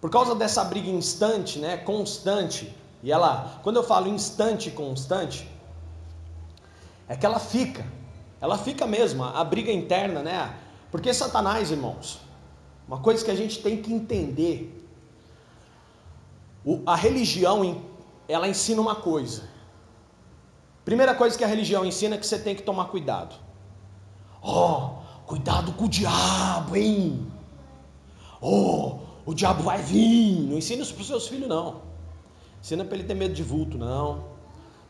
Por causa dessa briga instante, né, constante, e ela, quando eu falo instante constante, é que ela fica, ela fica mesmo, a briga interna, né? Porque Satanás, irmãos, uma coisa que a gente tem que entender, a religião, ela ensina uma coisa. Primeira coisa que a religião ensina é que você tem que tomar cuidado. Ó, oh, cuidado com o diabo, hein? Oh, o diabo vai vir. Não ensina isso para os seus filhos, não. Ensina para ele ter medo de vulto, não.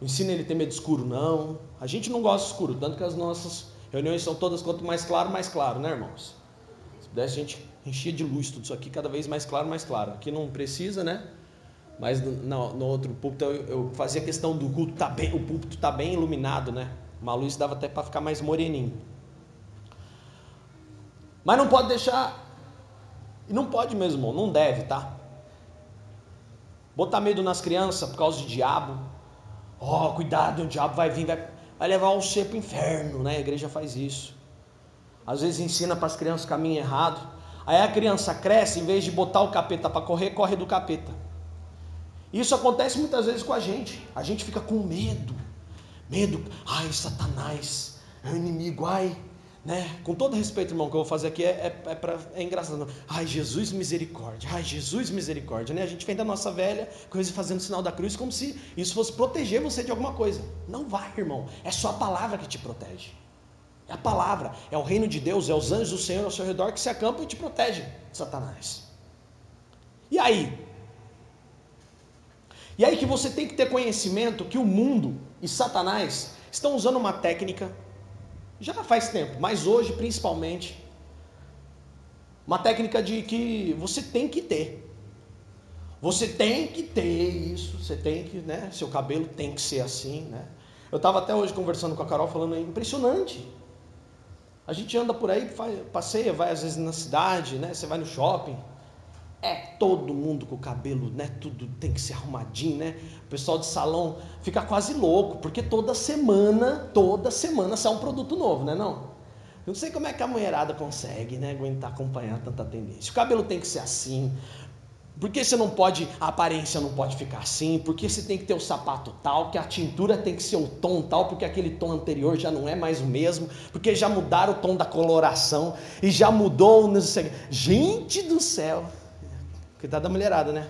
Não ensina ele ter medo de escuro, não. A gente não gosta de escuro, tanto que as nossas reuniões são todas quanto mais claro, mais claro, né, irmãos? Se pudesse, a gente enchia de luz tudo isso aqui, cada vez mais claro, mais claro. Aqui não precisa, né? Mas no, no outro púlpito eu, eu, fazia questão do culto tá bem, o púlpito tá bem iluminado, né? Uma luz dava até para ficar mais moreninho. Mas não pode deixar e não pode mesmo, não deve, tá? Botar medo nas crianças por causa de diabo. Ó, oh, cuidado, o diabo vai vir, vai, vai levar você para o inferno, né? A igreja faz isso. Às vezes ensina para as crianças o caminho errado. Aí a criança cresce, em vez de botar o capeta para correr, corre do capeta. Isso acontece muitas vezes com a gente. A gente fica com medo. Medo. Ai, Satanás é o inimigo. Ai, né? Com todo respeito, irmão, que eu vou fazer aqui é, é, é, pra, é engraçado. Ai, Jesus misericórdia. Ai, Jesus misericórdia. Né? A gente vem da nossa velha coisa fazendo sinal da cruz como se isso fosse proteger você de alguma coisa. Não vai, irmão. É só a palavra que te protege. É a palavra, é o reino de Deus, é os anjos do Senhor ao seu redor que se acampam e te protegem, Satanás. E aí? E aí que você tem que ter conhecimento que o mundo e Satanás estão usando uma técnica já faz tempo, mas hoje principalmente, uma técnica de que você tem que ter. Você tem que ter isso, você tem que, né? Seu cabelo tem que ser assim, né? Eu estava até hoje conversando com a Carol falando, é impressionante. A gente anda por aí, passeia, vai às vezes na cidade, né? Você vai no shopping, é todo mundo com o cabelo, né? Tudo tem que ser arrumadinho, né? O pessoal de salão fica quase louco, porque toda semana, toda semana sai um produto novo, né? Não? Eu não sei como é que a mulherada consegue, né? Aguentar acompanhar tanta tendência. O cabelo tem que ser assim. Por que você não pode, a aparência não pode ficar assim? Por que você tem que ter o sapato tal? Que a tintura tem que ser o tom tal? Porque aquele tom anterior já não é mais o mesmo? Porque já mudaram o tom da coloração e já mudou. Gente do céu! Coitada da mulherada, né?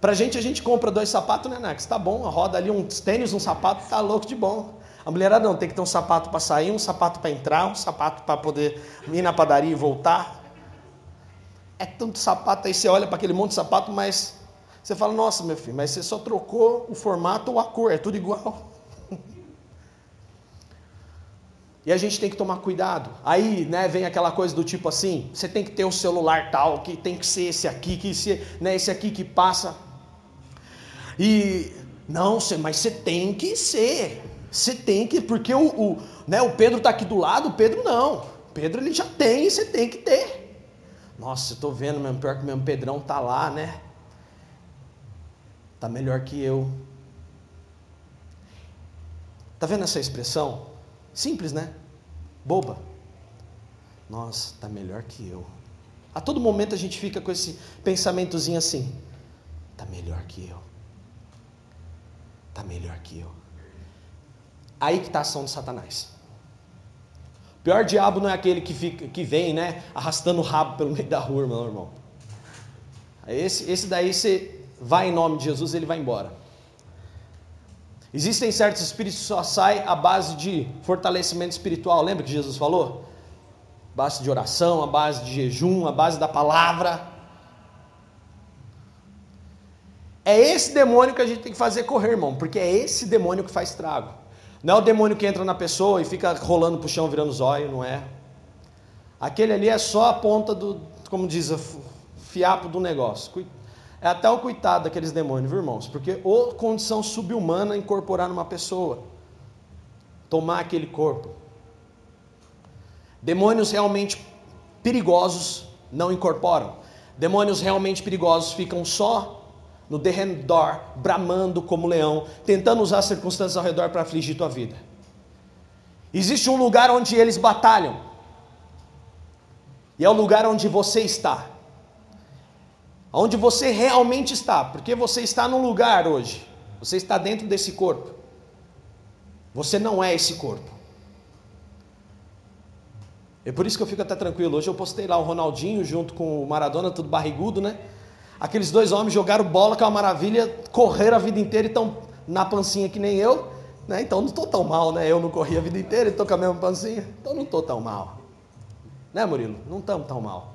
Pra gente, a gente compra dois sapatos, né, Nax? Tá bom, roda ali uns tênis, um sapato, tá louco de bom. A mulherada não, tem que ter um sapato para sair, um sapato para entrar, um sapato para poder ir na padaria e voltar. É tanto sapato, aí você olha para aquele monte de sapato, mas você fala, nossa, meu filho, mas você só trocou o formato ou a cor, é tudo igual. E a gente tem que tomar cuidado. Aí, né, vem aquela coisa do tipo assim, você tem que ter um celular tal, que tem que ser esse aqui, que ser, né, esse aqui que passa. E não, mas você tem que ser. Você tem que, porque o, o, né, o Pedro está aqui do lado, o Pedro não. Pedro ele já tem, você tem que ter. Nossa, eu estou vendo mesmo, pior que mesmo Pedrão tá lá, né? Tá melhor que eu. Tá vendo essa expressão? Simples, né? Boba. Nossa, tá melhor que eu. A todo momento a gente fica com esse pensamentozinho assim: tá melhor que eu. Tá melhor que eu. Aí que está a ação de Satanás. O pior diabo não é aquele que, fica, que vem, né, arrastando o rabo pelo meio da rua, meu irmão. Esse, esse daí você vai em nome de Jesus, ele vai embora. Existem certos espíritos que só saem à base de fortalecimento espiritual. Lembra que Jesus falou? base de oração, a base de jejum, a base da palavra. É esse demônio que a gente tem que fazer correr, irmão, porque é esse demônio que faz estrago. Não é o demônio que entra na pessoa e fica rolando pro chão virando zóio, não é. Aquele ali é só a ponta do, como diz, fiapo do negócio. É até o coitado daqueles demônios, viu, irmãos? Porque ou condição subhumana incorporar numa pessoa, tomar aquele corpo. Demônios realmente perigosos não incorporam. Demônios realmente perigosos ficam só no derredor, bramando como leão, tentando usar as circunstâncias ao redor para afligir tua vida. Existe um lugar onde eles batalham, e é o lugar onde você está. Onde você realmente está, porque você está num lugar hoje, você está dentro desse corpo. Você não é esse corpo. É por isso que eu fico até tranquilo. Hoje eu postei lá o Ronaldinho junto com o Maradona, tudo barrigudo, né? Aqueles dois homens jogaram bola, que é uma maravilha, correram a vida inteira e estão na pancinha que nem eu, né? Então não estou tão mal, né? Eu não corri a vida inteira e estou com a mesma pancinha, então não estou tão mal. Né, Murilo? Não estamos tão mal.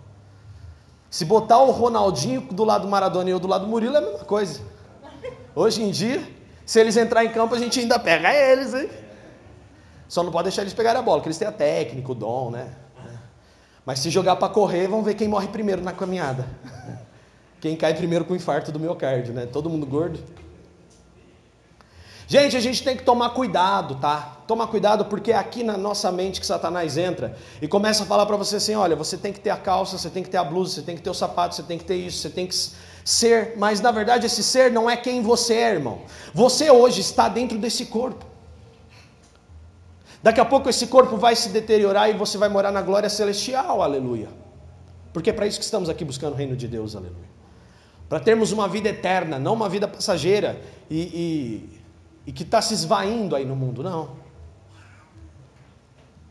Se botar o Ronaldinho do lado do Maradona e eu do lado do Murilo é a mesma coisa. Hoje em dia, se eles entrar em campo, a gente ainda pega eles, hein? Só não pode deixar eles pegarem a bola, porque eles têm a técnica, o dom, né? Mas se jogar para correr, vamos ver quem morre primeiro na caminhada. Quem cai primeiro com infarto do miocárdio, né? Todo mundo gordo. Gente, a gente tem que tomar cuidado, tá? Tomar cuidado porque é aqui na nossa mente que Satanás entra e começa a falar para você assim: olha, você tem que ter a calça, você tem que ter a blusa, você tem que ter o sapato, você tem que ter isso, você tem que ser. Mas na verdade, esse ser não é quem você é, irmão. Você hoje está dentro desse corpo. Daqui a pouco esse corpo vai se deteriorar e você vai morar na glória celestial, aleluia. Porque é para isso que estamos aqui buscando o reino de Deus, aleluia. Para termos uma vida eterna, não uma vida passageira e, e, e que está se esvaindo aí no mundo, não.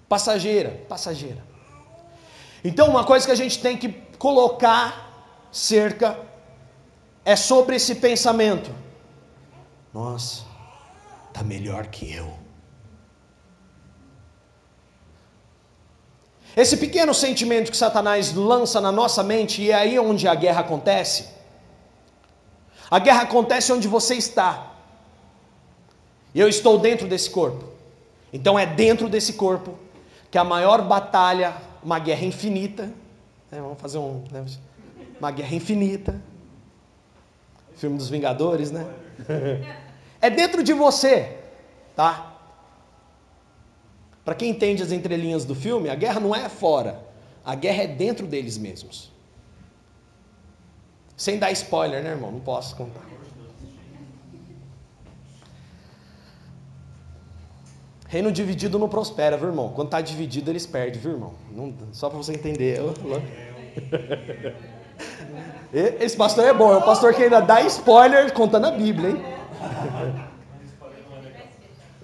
Passageira, passageira. Então, uma coisa que a gente tem que colocar cerca é sobre esse pensamento. Nossa, tá melhor que eu. Esse pequeno sentimento que Satanás lança na nossa mente, e é aí onde a guerra acontece. A guerra acontece onde você está. E eu estou dentro desse corpo. Então é dentro desse corpo que a maior batalha, uma guerra infinita, né, vamos fazer um, né, uma guerra infinita, filme dos Vingadores, né? é dentro de você, tá? Para quem entende as entrelinhas do filme, a guerra não é fora, a guerra é dentro deles mesmos. Sem dar spoiler, né, irmão? Não posso contar. Reino dividido não prospera, viu, irmão? Quando está dividido, eles perdem, viu, irmão? Não, só para você entender. Esse pastor é bom, é o pastor que ainda dá spoiler contando a Bíblia, hein?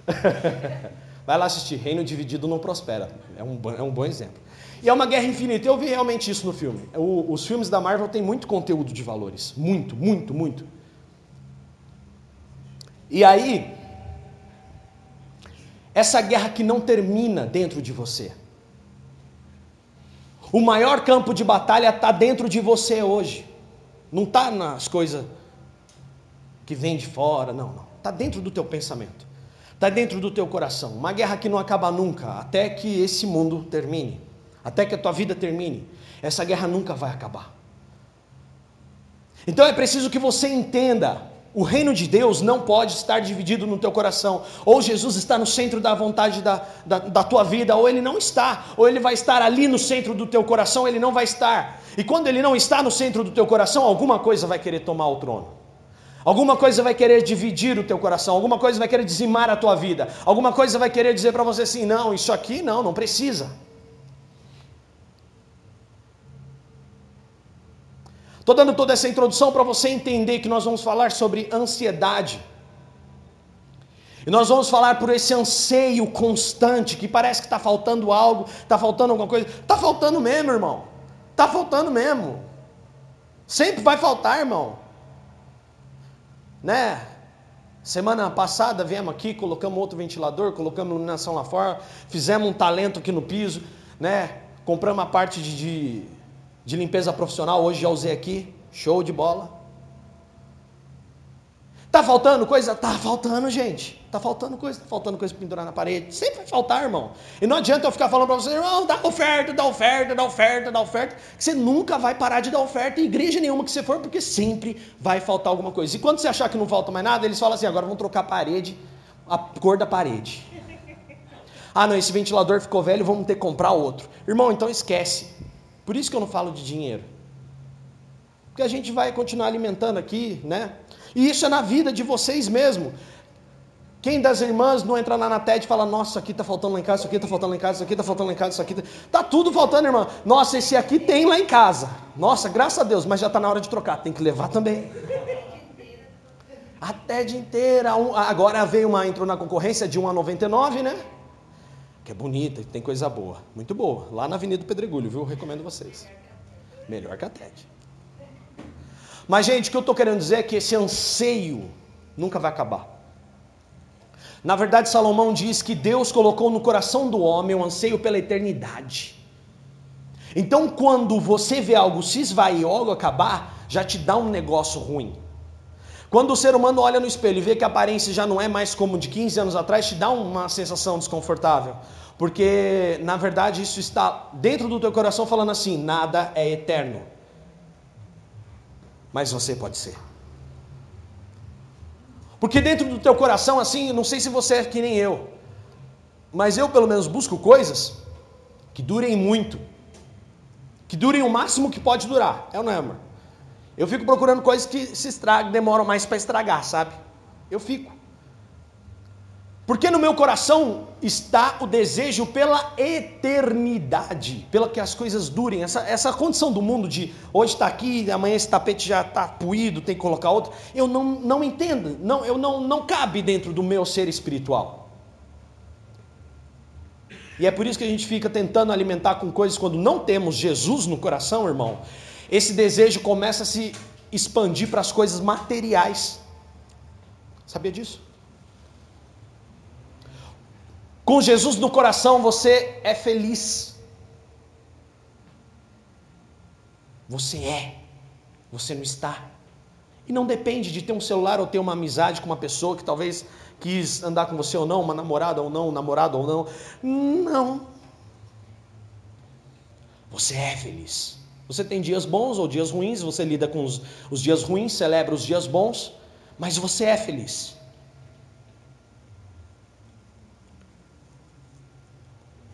Vai lá assistir. Reino dividido não prospera. É um, é um bom exemplo. E é uma guerra infinita. Eu vi realmente isso no filme. O, os filmes da Marvel têm muito conteúdo de valores. Muito, muito, muito. E aí, essa guerra que não termina dentro de você. O maior campo de batalha está dentro de você hoje. Não está nas coisas que vêm de fora, não, não. Está dentro do teu pensamento. Está dentro do teu coração. Uma guerra que não acaba nunca, até que esse mundo termine, até que a tua vida termine. Essa guerra nunca vai acabar. Então é preciso que você entenda: o reino de Deus não pode estar dividido no teu coração. Ou Jesus está no centro da vontade da, da, da tua vida, ou ele não está. Ou ele vai estar ali no centro do teu coração, ele não vai estar. E quando ele não está no centro do teu coração, alguma coisa vai querer tomar o trono. Alguma coisa vai querer dividir o teu coração, alguma coisa vai querer dizimar a tua vida, alguma coisa vai querer dizer para você assim: não, isso aqui não, não precisa. Estou dando toda essa introdução para você entender que nós vamos falar sobre ansiedade. E nós vamos falar por esse anseio constante, que parece que está faltando algo, está faltando alguma coisa. Está faltando mesmo, irmão. Está faltando mesmo. Sempre vai faltar, irmão né? Semana passada viemos aqui, colocamos outro ventilador, colocamos iluminação lá fora, fizemos um talento aqui no piso, né? Compramos a parte de, de, de limpeza profissional, hoje já usei aqui, show de bola. Tá faltando coisa? Tá faltando, gente. Tá faltando coisa, tá faltando coisa para pendurar na parede. Sempre vai faltar, irmão. E não adianta eu ficar falando para você, irmão, dá oferta, dá oferta, dá oferta, dá oferta. Você nunca vai parar de dar oferta em igreja nenhuma que você for, porque sempre vai faltar alguma coisa. E quando você achar que não falta mais nada, eles falam assim: agora vamos trocar a parede, a cor da parede. Ah, não, esse ventilador ficou velho, vamos ter que comprar outro. Irmão, então esquece. Por isso que eu não falo de dinheiro. Porque a gente vai continuar alimentando aqui, né? E isso é na vida de vocês mesmo. Quem das irmãs não entra lá na TED e fala, nossa, aqui está faltando lá em casa, isso aqui está faltando lá em casa, isso aqui está faltando lá em casa, isso aqui está tá tudo faltando, irmã. Nossa, esse aqui tem lá em casa. Nossa, graças a Deus, mas já está na hora de trocar, tem que levar também. A TED inteira. Agora veio uma, entrou na concorrência de 1 a 99, né? Que é bonita, tem coisa boa. Muito boa. Lá na Avenida Pedregulho, viu? Recomendo vocês. Melhor que a TED. Mas, gente, o que eu estou querendo dizer é que esse anseio nunca vai acabar. Na verdade, Salomão diz que Deus colocou no coração do homem um anseio pela eternidade. Então, quando você vê algo se esvair ou algo acabar, já te dá um negócio ruim. Quando o ser humano olha no espelho e vê que a aparência já não é mais como de 15 anos atrás, te dá uma sensação desconfortável. Porque, na verdade, isso está dentro do teu coração falando assim: nada é eterno. Mas você pode ser. Porque dentro do teu coração, assim, não sei se você é que nem eu, mas eu pelo menos busco coisas que durem muito, que durem o máximo que pode durar. É ou não é, amor? Eu fico procurando coisas que se estragam, demoram mais para estragar, sabe? Eu fico. Porque no meu coração está o desejo pela eternidade, pela que as coisas durem. Essa, essa condição do mundo de hoje está aqui, amanhã esse tapete já está puído, tem que colocar outro. Eu não, não entendo, não, eu não, não cabe dentro do meu ser espiritual. E é por isso que a gente fica tentando alimentar com coisas quando não temos Jesus no coração, irmão. Esse desejo começa a se expandir para as coisas materiais. Sabia disso? Com Jesus no coração você é feliz. Você é, você não está. E não depende de ter um celular ou ter uma amizade com uma pessoa que talvez quis andar com você ou não, uma namorada ou não, um namorado ou não. Não. Você é feliz. Você tem dias bons ou dias ruins, você lida com os, os dias ruins, celebra os dias bons, mas você é feliz.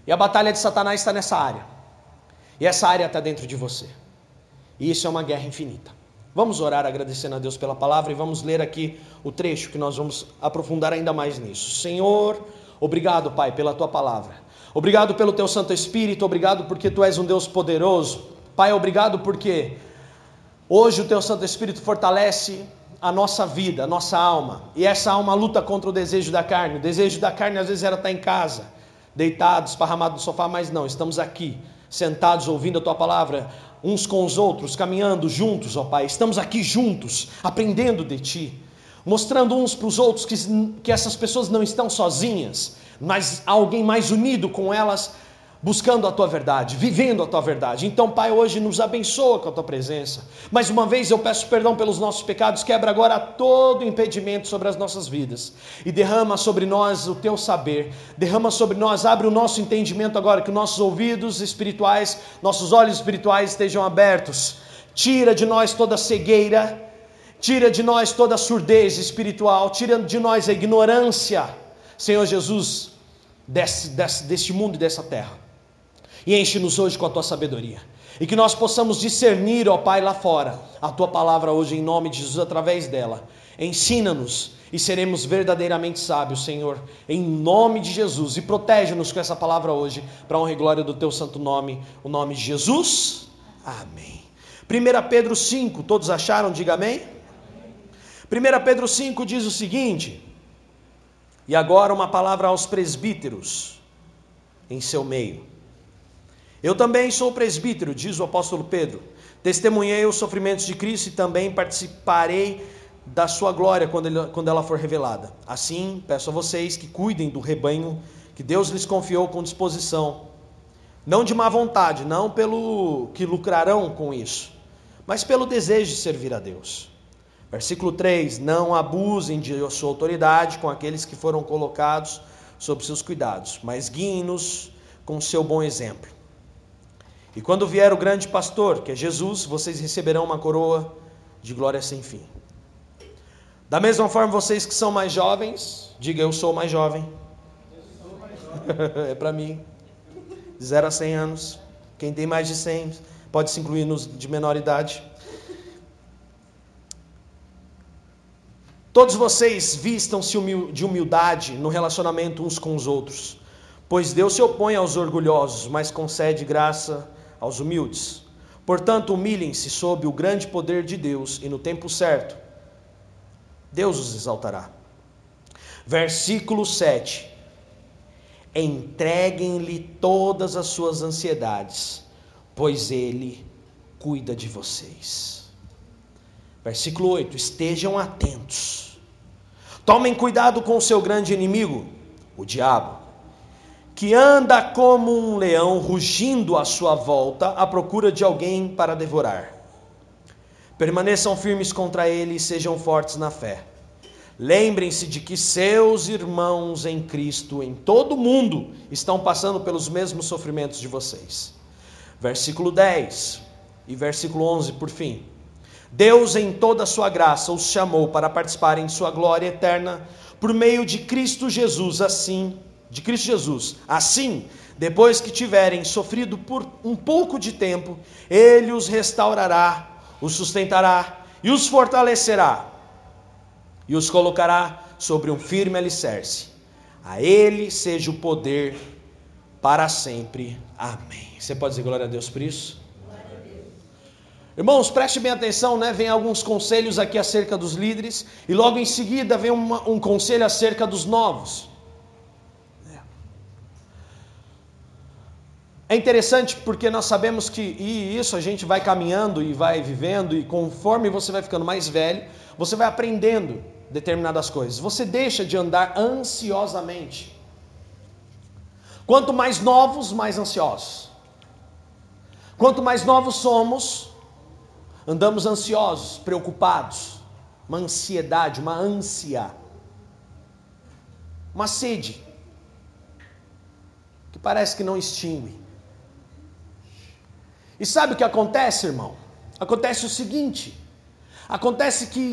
E a batalha de Satanás está nessa área. E essa área está dentro de você. E isso é uma guerra infinita. Vamos orar agradecendo a Deus pela palavra e vamos ler aqui o trecho que nós vamos aprofundar ainda mais nisso. Senhor, obrigado, Pai, pela tua palavra. Obrigado pelo teu Santo Espírito, obrigado porque tu és um Deus poderoso. Pai, obrigado porque hoje o teu Santo Espírito fortalece a nossa vida, a nossa alma. E essa alma luta contra o desejo da carne. O desejo da carne às vezes era estar em casa deitados, esparramados no sofá, mas não, estamos aqui, sentados, ouvindo a tua palavra, uns com os outros, caminhando juntos, ó Pai, estamos aqui juntos, aprendendo de ti, mostrando uns para os outros que, que essas pessoas não estão sozinhas, mas alguém mais unido com elas buscando a tua verdade, vivendo a tua verdade. Então, Pai, hoje nos abençoa com a tua presença. Mais uma vez eu peço perdão pelos nossos pecados, quebra agora todo impedimento sobre as nossas vidas e derrama sobre nós o teu saber. Derrama sobre nós, abre o nosso entendimento agora que nossos ouvidos espirituais, nossos olhos espirituais estejam abertos. Tira de nós toda cegueira, tira de nós toda surdez espiritual, tira de nós a ignorância, Senhor Jesus, desse, desse, deste mundo e dessa terra e enche-nos hoje com a tua sabedoria. E que nós possamos discernir, ó Pai, lá fora, a tua palavra hoje em nome de Jesus através dela. Ensina-nos e seremos verdadeiramente sábios, Senhor, em nome de Jesus. E protege-nos com essa palavra hoje, para honra e glória do teu santo nome, o nome de Jesus. Amém. 1 Pedro 5, todos acharam? Diga amém. 1 Pedro 5 diz o seguinte: E agora uma palavra aos presbíteros em seu meio. Eu também sou presbítero, diz o apóstolo Pedro. Testemunhei os sofrimentos de Cristo e também participarei da sua glória quando, ele, quando ela for revelada. Assim, peço a vocês que cuidem do rebanho que Deus lhes confiou com disposição, não de má vontade, não pelo que lucrarão com isso, mas pelo desejo de servir a Deus. Versículo 3: Não abusem de sua autoridade com aqueles que foram colocados sob seus cuidados, mas guiem-nos com seu bom exemplo. E quando vier o grande pastor, que é Jesus, vocês receberão uma coroa de glória sem fim. Da mesma forma, vocês que são mais jovens, diga eu sou mais jovem. é para mim. De 0 a 100 anos. Quem tem mais de 100 pode se incluir nos de menor idade. Todos vocês vistam-se de humildade no relacionamento uns com os outros, pois Deus se opõe aos orgulhosos, mas concede graça aos humildes. Portanto, humilhem-se sob o grande poder de Deus e no tempo certo, Deus os exaltará. Versículo 7. Entreguem-lhe todas as suas ansiedades, pois Ele cuida de vocês. Versículo 8: Estejam atentos. Tomem cuidado com o seu grande inimigo, o diabo, que anda como um leão rugindo à sua volta à procura de alguém para devorar. Permaneçam firmes contra ele e sejam fortes na fé. Lembrem-se de que seus irmãos em Cristo em todo o mundo estão passando pelos mesmos sofrimentos de vocês. Versículo 10 e versículo 11 por fim. Deus, em toda a sua graça, os chamou para participarem de sua glória eterna por meio de Cristo Jesus, assim, de Cristo Jesus. Assim, depois que tiverem sofrido por um pouco de tempo, ele os restaurará, os sustentará e os fortalecerá e os colocará sobre um firme alicerce. A ele seja o poder para sempre. Amém. Você pode dizer glória a Deus por isso? Irmãos, preste bem atenção, né? Vem alguns conselhos aqui acerca dos líderes, e logo em seguida vem uma, um conselho acerca dos novos. É interessante porque nós sabemos que e isso a gente vai caminhando e vai vivendo, e conforme você vai ficando mais velho, você vai aprendendo determinadas coisas. Você deixa de andar ansiosamente. Quanto mais novos, mais ansiosos. Quanto mais novos somos, Andamos ansiosos, preocupados, uma ansiedade, uma ânsia, uma sede que parece que não extingue. E sabe o que acontece, irmão? Acontece o seguinte: acontece que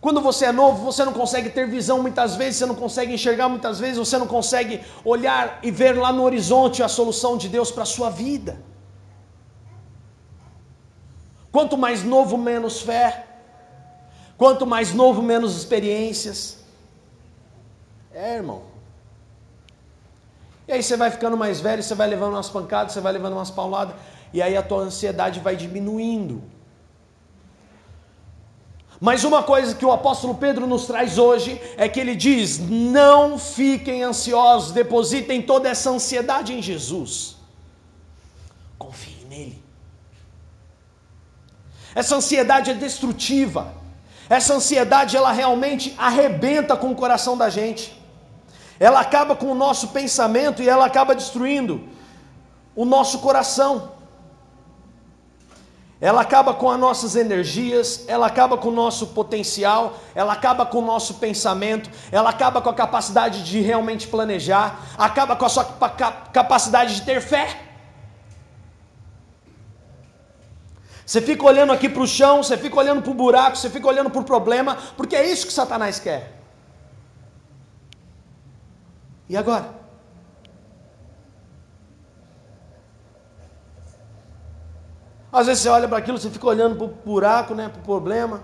quando você é novo, você não consegue ter visão muitas vezes, você não consegue enxergar muitas vezes, você não consegue olhar e ver lá no horizonte a solução de Deus para a sua vida. Quanto mais novo, menos fé. Quanto mais novo, menos experiências. É, irmão. E aí você vai ficando mais velho, você vai levando umas pancadas, você vai levando umas pauladas, e aí a tua ansiedade vai diminuindo. Mas uma coisa que o apóstolo Pedro nos traz hoje é que ele diz: não fiquem ansiosos, depositem toda essa ansiedade em Jesus. Confie nele. Essa ansiedade é destrutiva. Essa ansiedade ela realmente arrebenta com o coração da gente. Ela acaba com o nosso pensamento e ela acaba destruindo o nosso coração. Ela acaba com as nossas energias, ela acaba com o nosso potencial, ela acaba com o nosso pensamento, ela acaba com a capacidade de realmente planejar, acaba com a sua capacidade de ter fé. Você fica olhando aqui para o chão, você fica olhando para o buraco, você fica olhando para o problema, porque é isso que Satanás quer. E agora? Às vezes você olha para aquilo, você fica olhando para o buraco, né, para o problema.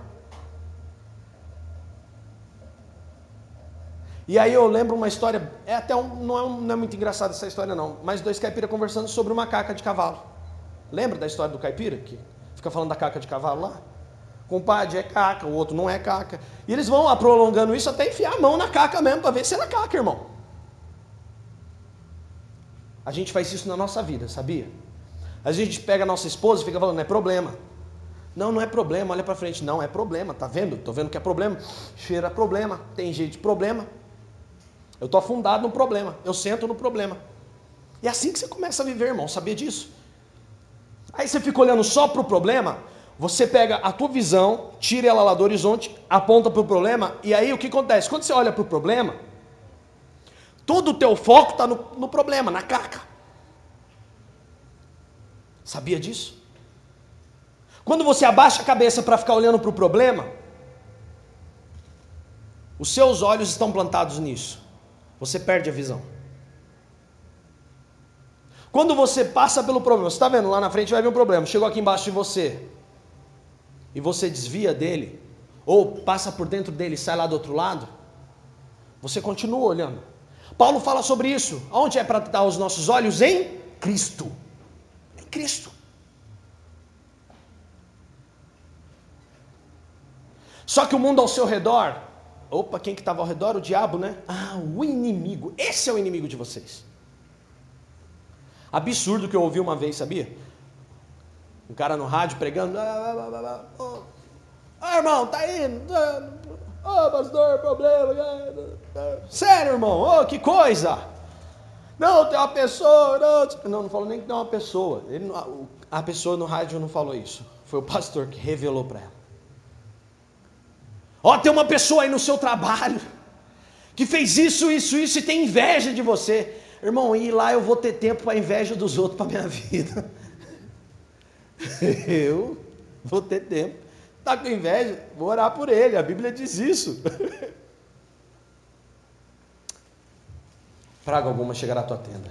E aí eu lembro uma história, é até um, não, é um, não é muito engraçada essa história não, mas dois caipiras conversando sobre uma caca de cavalo. Lembra da história do caipira? Que Fica falando da caca de cavalo lá. Compadre, é caca, o outro não é caca. E eles vão prolongando isso até enfiar a mão na caca mesmo para ver se era caca, irmão. A gente faz isso na nossa vida, sabia? A gente pega a nossa esposa e fica falando, não é problema. Não, não é problema, olha para frente. Não, é problema, tá vendo? Tô vendo que é problema. Cheira problema, tem jeito de problema. Eu tô afundado no problema, eu sento no problema. E é assim que você começa a viver, irmão, sabia disso? Aí você fica olhando só para o problema, você pega a tua visão, tira ela lá do horizonte, aponta para o problema, e aí o que acontece? Quando você olha para o problema, todo o teu foco está no, no problema, na caca. Sabia disso? Quando você abaixa a cabeça para ficar olhando para o problema, os seus olhos estão plantados nisso. Você perde a visão. Quando você passa pelo problema, você está vendo lá na frente vai vir um problema, chegou aqui embaixo de você e você desvia dele, ou passa por dentro dele e sai lá do outro lado, você continua olhando. Paulo fala sobre isso. Onde é para estar os nossos olhos? Em Cristo. Em Cristo. Só que o mundo ao seu redor, opa, quem que estava ao redor? O diabo, né? Ah, o inimigo. Esse é o inimigo de vocês. Absurdo que eu ouvi uma vez, sabia? Um cara no rádio pregando. Ah, ah irmão, tá indo. Oh, pastor, problema. Sério, irmão, oh, que coisa. Não, tem uma pessoa. Não, não, não falou nem que tem uma pessoa. Ele, a pessoa no rádio não falou isso. Foi o pastor que revelou para ela. Ó, oh, tem uma pessoa aí no seu trabalho que fez isso, isso, isso e tem inveja de você. Irmão, ir lá eu vou ter tempo para inveja dos outros para minha vida. eu vou ter tempo. Está com inveja? Vou orar por ele. A Bíblia diz isso. Praga alguma chegará à tua tenda.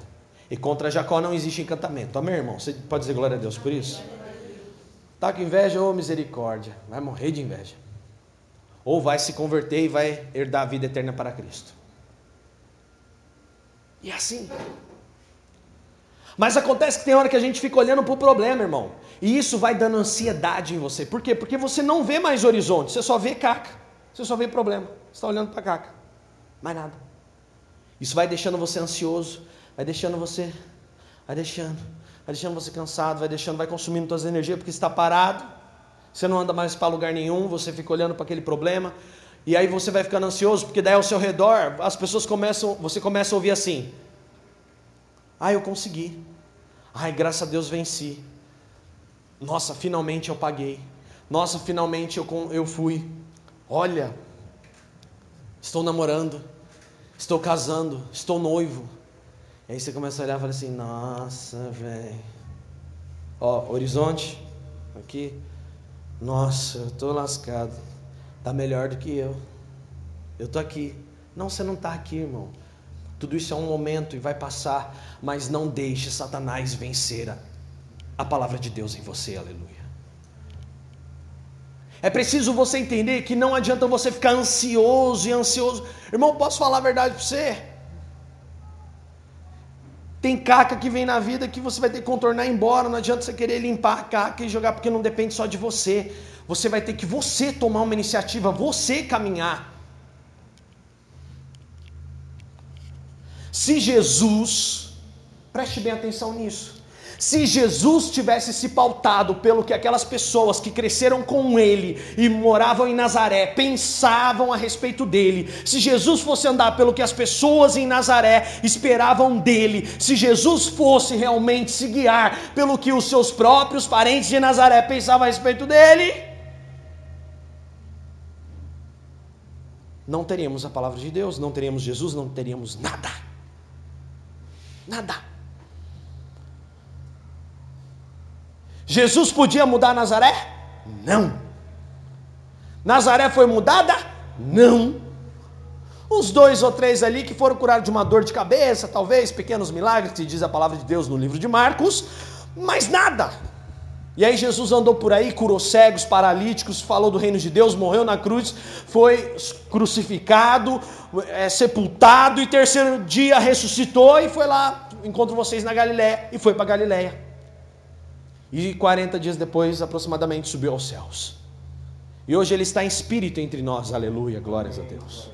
E contra Jacó não existe encantamento. Amém, irmão? Você pode dizer glória a Deus por isso? Está com inveja, ô oh, misericórdia. Vai morrer de inveja. Ou vai se converter e vai herdar a vida eterna para Cristo. E é assim. Mas acontece que tem hora que a gente fica olhando para o problema, irmão. E isso vai dando ansiedade em você. Por quê? Porque você não vê mais horizonte, você só vê caca. Você só vê problema. Você está olhando para caca. Mais nada. Isso vai deixando você ansioso, vai deixando você, vai deixando, vai deixando você cansado, vai deixando, vai consumindo suas energias porque está parado. Você não anda mais para lugar nenhum, você fica olhando para aquele problema. E aí você vai ficando ansioso, porque daí ao seu redor as pessoas começam, você começa a ouvir assim: "Ah, eu consegui. Ai, graças a Deus venci. Nossa, finalmente eu paguei. Nossa, finalmente eu eu fui. Olha, estou namorando. Estou casando, estou noivo." E aí você começa a olhar e fala assim: "Nossa, velho. Ó, horizonte aqui. Nossa, eu estou lascado. Está melhor do que eu. Eu estou aqui. Não, você não está aqui, irmão. Tudo isso é um momento e vai passar, mas não deixe Satanás vencer a, palavra de Deus em você, aleluia. É preciso você entender que não adianta você ficar ansioso e ansioso. Irmão, posso falar a verdade para você? Tem caca que vem na vida que você vai ter que contornar embora. Não adianta você querer limpar a caca e jogar porque não depende só de você. Você vai ter que você tomar uma iniciativa, você caminhar. Se Jesus, preste bem atenção nisso. Se Jesus tivesse se pautado pelo que aquelas pessoas que cresceram com ele e moravam em Nazaré pensavam a respeito dele, se Jesus fosse andar pelo que as pessoas em Nazaré esperavam dele, se Jesus fosse realmente se guiar pelo que os seus próprios parentes de Nazaré pensavam a respeito dele, não teríamos a palavra de Deus, não teríamos Jesus, não teríamos nada. Nada. Jesus podia mudar Nazaré? Não. Nazaré foi mudada? Não. Uns dois ou três ali que foram curados de uma dor de cabeça, talvez, pequenos milagres, que diz a palavra de Deus no livro de Marcos, mas nada. E aí Jesus andou por aí, curou cegos, paralíticos, falou do reino de Deus, morreu na cruz, foi crucificado, é, sepultado e terceiro dia ressuscitou e foi lá, encontro vocês na Galiléia e foi para Galiléia. E 40 dias depois, aproximadamente, subiu aos céus. E hoje ele está em espírito entre nós, aleluia, glórias a Deus.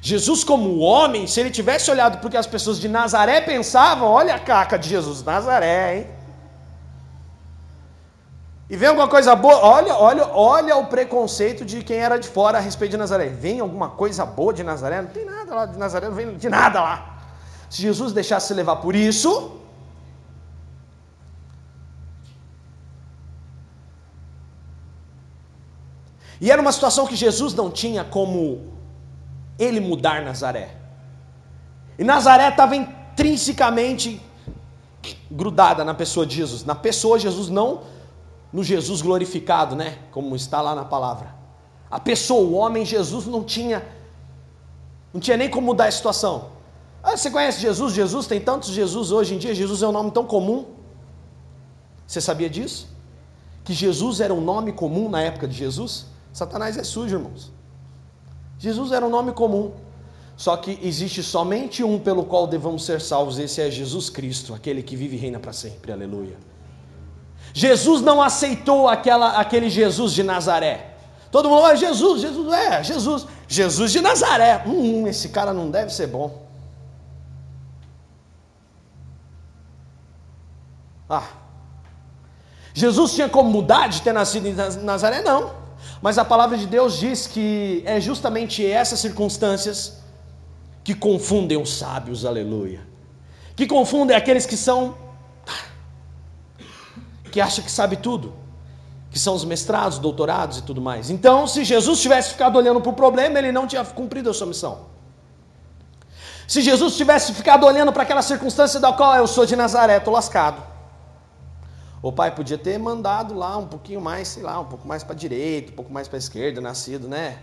Jesus, como homem, se ele tivesse olhado o que as pessoas de Nazaré pensavam, olha a caca de Jesus, Nazaré, hein? E vem alguma coisa boa, olha, olha, olha o preconceito de quem era de fora a respeito de Nazaré. Vem alguma coisa boa de Nazaré? Não tem nada lá de Nazaré, não vem de nada lá. Se Jesus deixasse se levar por isso, E era uma situação que Jesus não tinha como ele mudar Nazaré. E Nazaré estava intrinsecamente grudada na pessoa de Jesus. Na pessoa, Jesus não no Jesus glorificado, né? Como está lá na palavra. A pessoa, o homem Jesus não tinha não tinha nem como mudar a situação. Ah, você conhece Jesus? Jesus tem tantos Jesus hoje em dia. Jesus é um nome tão comum. Você sabia disso? Que Jesus era um nome comum na época de Jesus? Satanás é sujo, irmãos. Jesus era um nome comum. Só que existe somente um pelo qual devemos ser salvos, esse é Jesus Cristo, aquele que vive e reina para sempre. Aleluia. Jesus não aceitou aquela, aquele Jesus de Nazaré. Todo mundo, é Jesus, Jesus, é, Jesus, Jesus de Nazaré. Hum, esse cara não deve ser bom. Ah, Jesus tinha como mudar de ter nascido em Nazaré? Não. Mas a palavra de Deus diz que é justamente essas circunstâncias que confundem os sábios, aleluia. Que confundem aqueles que são que acham que sabe tudo, que são os mestrados, doutorados e tudo mais. Então, se Jesus tivesse ficado olhando para o problema, ele não tinha cumprido a sua missão. Se Jesus tivesse ficado olhando para aquela circunstância da qual eu sou de Nazaré, estou lascado. O pai podia ter mandado lá um pouquinho mais, sei lá, um pouco mais para a direita, um pouco mais para a esquerda, nascido, né?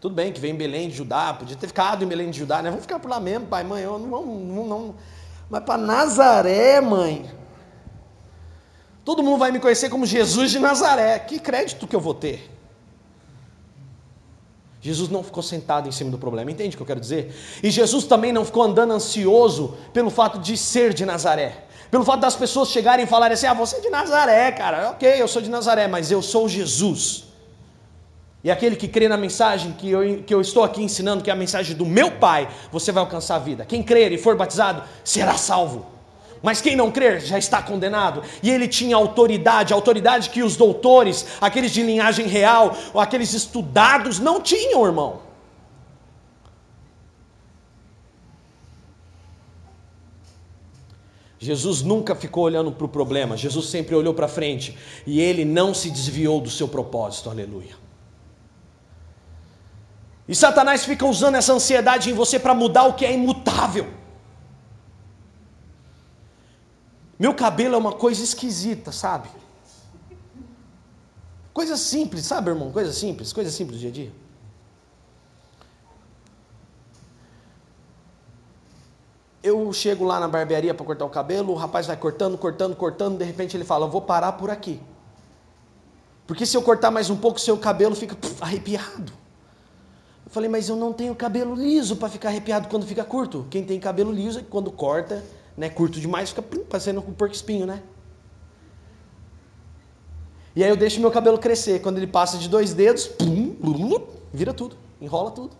Tudo bem que vem em Belém de Judá, podia ter ficado em Belém de Judá, né? Vamos ficar por lá mesmo, pai, mãe, eu não, não, não. Mas para Nazaré, mãe. Todo mundo vai me conhecer como Jesus de Nazaré. Que crédito que eu vou ter? Jesus não ficou sentado em cima do problema, entende o que eu quero dizer? E Jesus também não ficou andando ansioso pelo fato de ser de Nazaré. Pelo fato das pessoas chegarem e falarem assim: ah, você é de Nazaré, cara. Ok, eu sou de Nazaré, mas eu sou Jesus. E aquele que crê na mensagem que eu, que eu estou aqui ensinando, que é a mensagem do meu Pai, você vai alcançar a vida. Quem crer e for batizado será salvo. Mas quem não crer já está condenado. E ele tinha autoridade, autoridade que os doutores, aqueles de linhagem real, aqueles estudados, não tinham, irmão. Jesus nunca ficou olhando para o problema, Jesus sempre olhou para frente e ele não se desviou do seu propósito, aleluia. E Satanás fica usando essa ansiedade em você para mudar o que é imutável. Meu cabelo é uma coisa esquisita, sabe? Coisa simples, sabe, irmão? Coisa simples, coisa simples do dia a dia. Eu chego lá na barbearia para cortar o cabelo, o rapaz vai cortando, cortando, cortando, de repente ele fala: Eu vou parar por aqui. Porque se eu cortar mais um pouco, seu cabelo fica puf, arrepiado. Eu falei, mas eu não tenho cabelo liso para ficar arrepiado quando fica curto. Quem tem cabelo liso, quando corta, né, curto demais, fica pum, parecendo um porco espinho, né? E aí eu deixo meu cabelo crescer. Quando ele passa de dois dedos, pum, vira tudo, enrola tudo.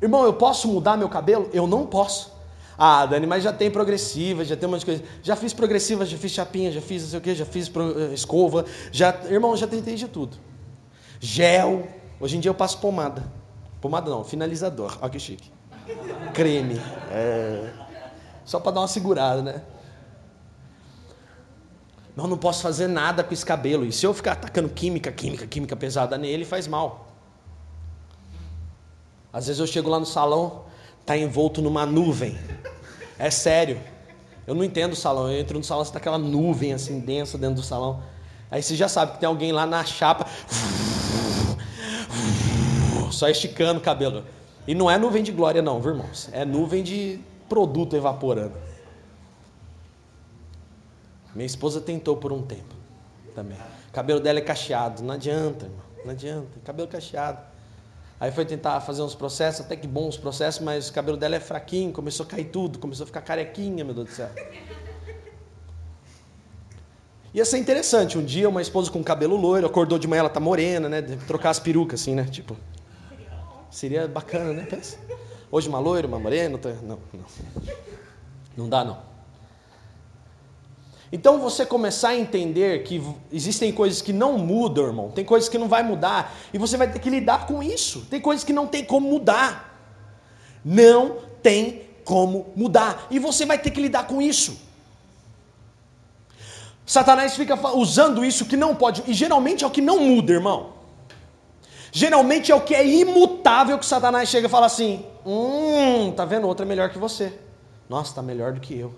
Irmão, eu posso mudar meu cabelo? Eu não posso. Ah, Dani, mas já tem progressiva, já tem um monte de coisa. Já fiz progressiva, já fiz chapinha, já fiz não sei o quê, já fiz eh, escova, já, irmão, já tentei de tudo. Gel, Hoje em dia eu passo pomada. Pomada não, finalizador. Olha que chique. Creme. É... Só para dar uma segurada, né? Não, não posso fazer nada com esse cabelo. E se eu ficar atacando química, química, química pesada nele, faz mal. Às vezes eu chego lá no salão, tá envolto numa nuvem. É sério. Eu não entendo o salão. Eu entro no salão, está aquela nuvem assim densa dentro do salão. Aí você já sabe que tem alguém lá na chapa só esticando o cabelo. E não é nuvem de glória, não, viu, irmãos? É nuvem de produto evaporando. Minha esposa tentou por um tempo também. O cabelo dela é cacheado. Não adianta, irmão. Não adianta. Cabelo cacheado. Aí foi tentar fazer uns processos, até que bons processos, mas o cabelo dela é fraquinho, começou a cair tudo, começou a ficar carequinha, meu Deus do céu. Ia ser interessante, um dia uma esposa com cabelo loiro, acordou de manhã, ela tá morena, né? Trocar as perucas assim, né? Tipo, Seria bacana, né? Pensa. Hoje uma loira, uma morena, não, não. Não dá não. Então você começar a entender que existem coisas que não mudam, irmão. Tem coisas que não vai mudar e você vai ter que lidar com isso. Tem coisas que não tem como mudar. Não tem como mudar e você vai ter que lidar com isso. Satanás fica usando isso que não pode, e geralmente é o que não muda, irmão. Geralmente é o que é imutável que Satanás chega e fala assim: Hum, tá vendo? Outra é melhor que você. Nossa, tá melhor do que eu.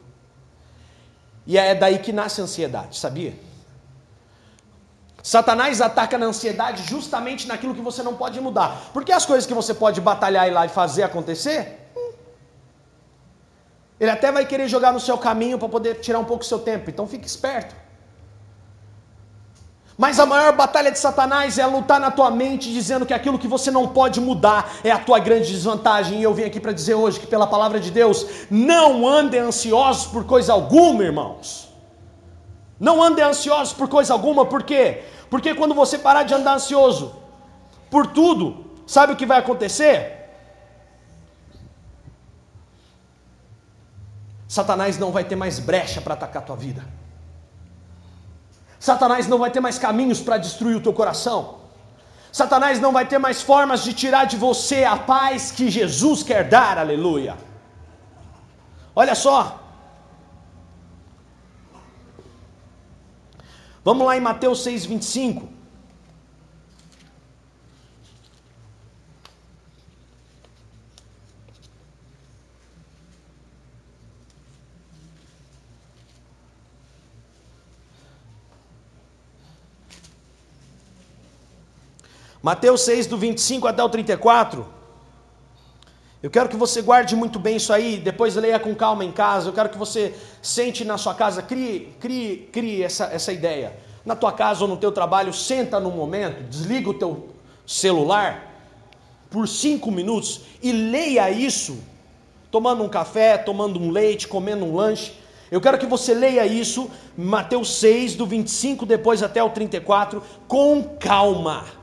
E é daí que nasce a ansiedade, sabia? Satanás ataca na ansiedade justamente naquilo que você não pode mudar. Porque as coisas que você pode batalhar e lá e fazer acontecer, hum, ele até vai querer jogar no seu caminho para poder tirar um pouco do seu tempo. Então fique esperto. Mas a maior batalha de Satanás é lutar na tua mente, dizendo que aquilo que você não pode mudar é a tua grande desvantagem. E eu vim aqui para dizer hoje que, pela palavra de Deus, não andem ansiosos por coisa alguma, irmãos. Não andem ansiosos por coisa alguma, por quê? Porque quando você parar de andar ansioso por tudo, sabe o que vai acontecer? Satanás não vai ter mais brecha para atacar a tua vida. Satanás não vai ter mais caminhos para destruir o teu coração. Satanás não vai ter mais formas de tirar de você a paz que Jesus quer dar, aleluia. Olha só. Vamos lá em Mateus 6, Mateus 6, do 25 até o 34. Eu quero que você guarde muito bem isso aí, depois leia com calma em casa. Eu quero que você sente na sua casa, crie, crie, crie essa, essa ideia. Na tua casa ou no teu trabalho, senta num momento, desliga o teu celular por cinco minutos e leia isso, tomando um café, tomando um leite, comendo um lanche. Eu quero que você leia isso, Mateus 6, do 25 depois até o 34, com calma.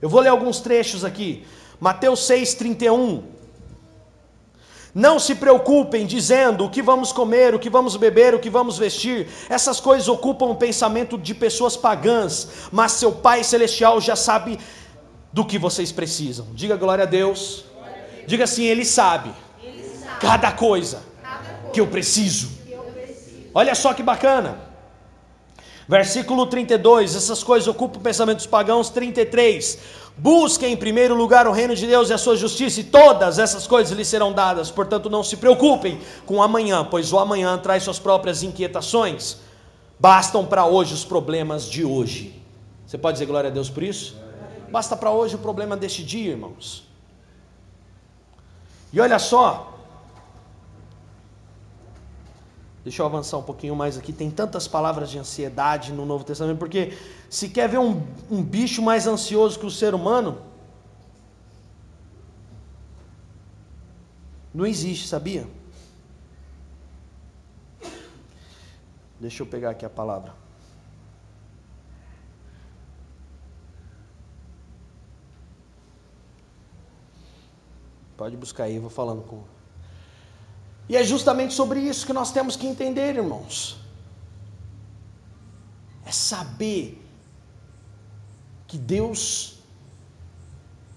Eu vou ler alguns trechos aqui. Mateus 6,31. Não se preocupem dizendo o que vamos comer, o que vamos beber, o que vamos vestir. Essas coisas ocupam o pensamento de pessoas pagãs, mas seu Pai Celestial já sabe do que vocês precisam. Diga glória a Deus. Diga assim: Ele sabe, cada, coisa que eu preciso. Olha só que bacana. Versículo 32, essas coisas ocupam o pensamento dos pagãos. 33, busquem em primeiro lugar o reino de Deus e a sua justiça, e todas essas coisas lhes serão dadas. Portanto, não se preocupem com o amanhã, pois o amanhã traz suas próprias inquietações. Bastam para hoje os problemas de hoje. Você pode dizer glória a Deus por isso? Basta para hoje o problema deste dia, irmãos. E olha só, Deixa eu avançar um pouquinho mais aqui. Tem tantas palavras de ansiedade no Novo Testamento, porque se quer ver um, um bicho mais ansioso que o ser humano, não existe, sabia? Deixa eu pegar aqui a palavra. Pode buscar aí, eu vou falando com. E é justamente sobre isso que nós temos que entender, irmãos. É saber que Deus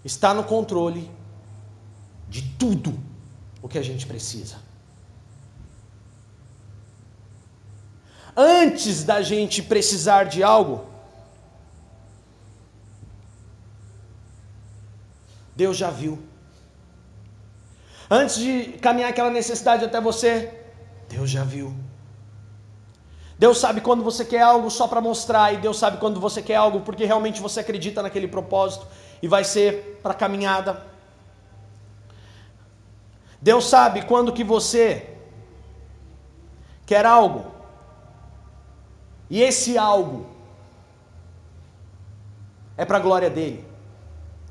está no controle de tudo o que a gente precisa. Antes da gente precisar de algo, Deus já viu. Antes de caminhar aquela necessidade até você, Deus já viu. Deus sabe quando você quer algo só para mostrar, e Deus sabe quando você quer algo porque realmente você acredita naquele propósito e vai ser para a caminhada. Deus sabe quando que você quer algo, e esse algo é para a glória dele,